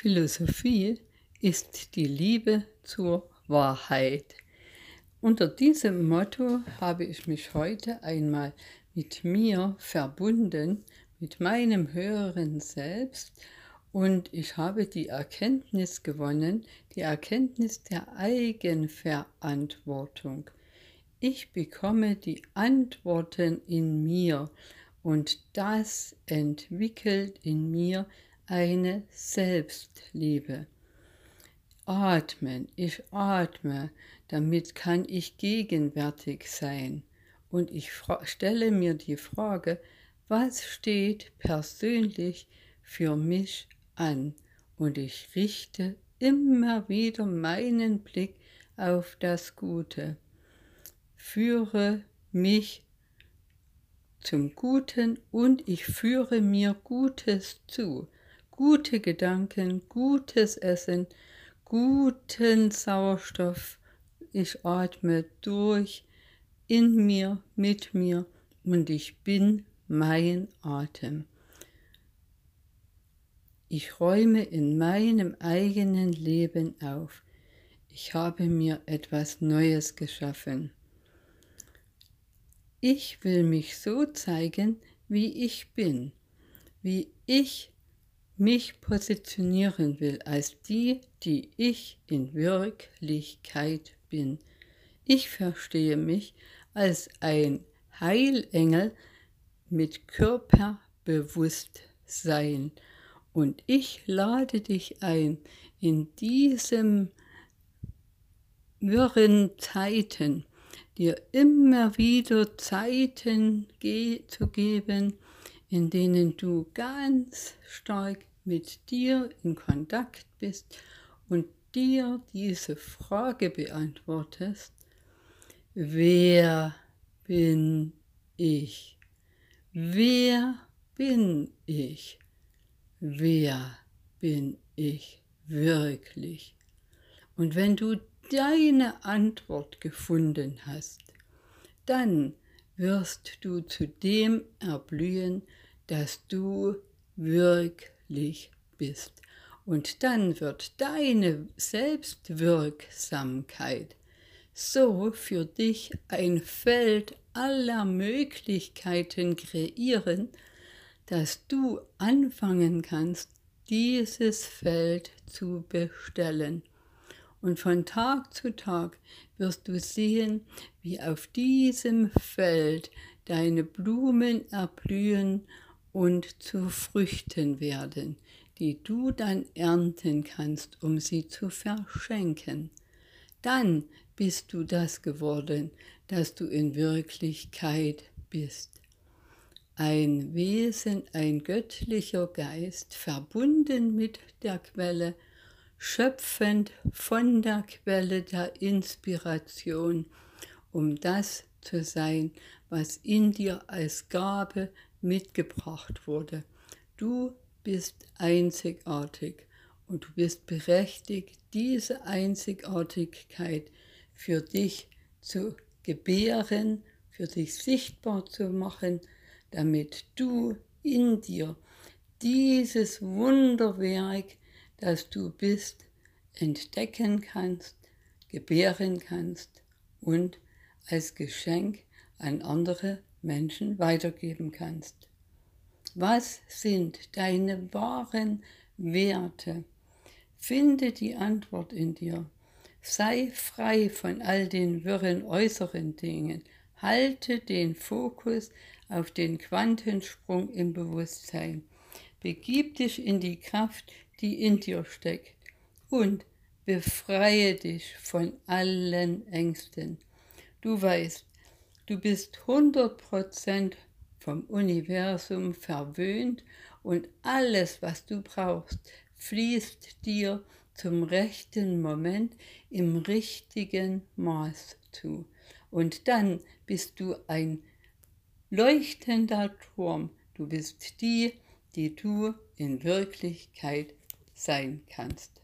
Philosophie ist die Liebe zur Wahrheit. Unter diesem Motto habe ich mich heute einmal mit mir verbunden, mit meinem höheren Selbst und ich habe die Erkenntnis gewonnen, die Erkenntnis der Eigenverantwortung. Ich bekomme die Antworten in mir und das entwickelt in mir eine Selbstliebe. Atmen, ich atme, damit kann ich gegenwärtig sein. Und ich stelle mir die Frage, was steht persönlich für mich an? Und ich richte immer wieder meinen Blick auf das Gute. Führe mich zum Guten und ich führe mir Gutes zu gute Gedanken, gutes Essen, guten Sauerstoff. Ich atme durch in mir, mit mir und ich bin mein Atem. Ich räume in meinem eigenen Leben auf. Ich habe mir etwas Neues geschaffen. Ich will mich so zeigen, wie ich bin, wie ich mich positionieren will als die, die ich in Wirklichkeit bin. Ich verstehe mich als ein Heilengel mit Körperbewusstsein und ich lade dich ein, in diesem wirren Zeiten dir immer wieder Zeiten zu geben, in denen du ganz stark mit dir in Kontakt bist und dir diese Frage beantwortest, wer bin ich? Wer bin ich? Wer bin ich wirklich? Und wenn du deine Antwort gefunden hast, dann wirst du zu dem erblühen, dass du wirklich bist. Und dann wird deine Selbstwirksamkeit so für dich ein Feld aller Möglichkeiten kreieren, dass du anfangen kannst, dieses Feld zu bestellen. Und von Tag zu Tag wirst du sehen, wie auf diesem Feld deine Blumen erblühen und zu Früchten werden, die du dann ernten kannst, um sie zu verschenken. Dann bist du das geworden, das du in Wirklichkeit bist. Ein Wesen, ein göttlicher Geist, verbunden mit der Quelle, schöpfend von der Quelle der Inspiration, um das zu sein, was in dir als Gabe mitgebracht wurde. Du bist einzigartig und du bist berechtigt, diese Einzigartigkeit für dich zu gebären, für dich sichtbar zu machen, damit du in dir dieses Wunderwerk, das du bist, entdecken kannst, gebären kannst und als Geschenk an andere Menschen weitergeben kannst. Was sind deine wahren Werte? Finde die Antwort in dir. Sei frei von all den wirren äußeren Dingen. Halte den Fokus auf den Quantensprung im Bewusstsein. Begib dich in die Kraft, die in dir steckt und befreie dich von allen Ängsten. Du weißt, Du bist 100% vom Universum verwöhnt und alles, was du brauchst, fließt dir zum rechten Moment im richtigen Maß zu. Und dann bist du ein leuchtender Turm. Du bist die, die du in Wirklichkeit sein kannst.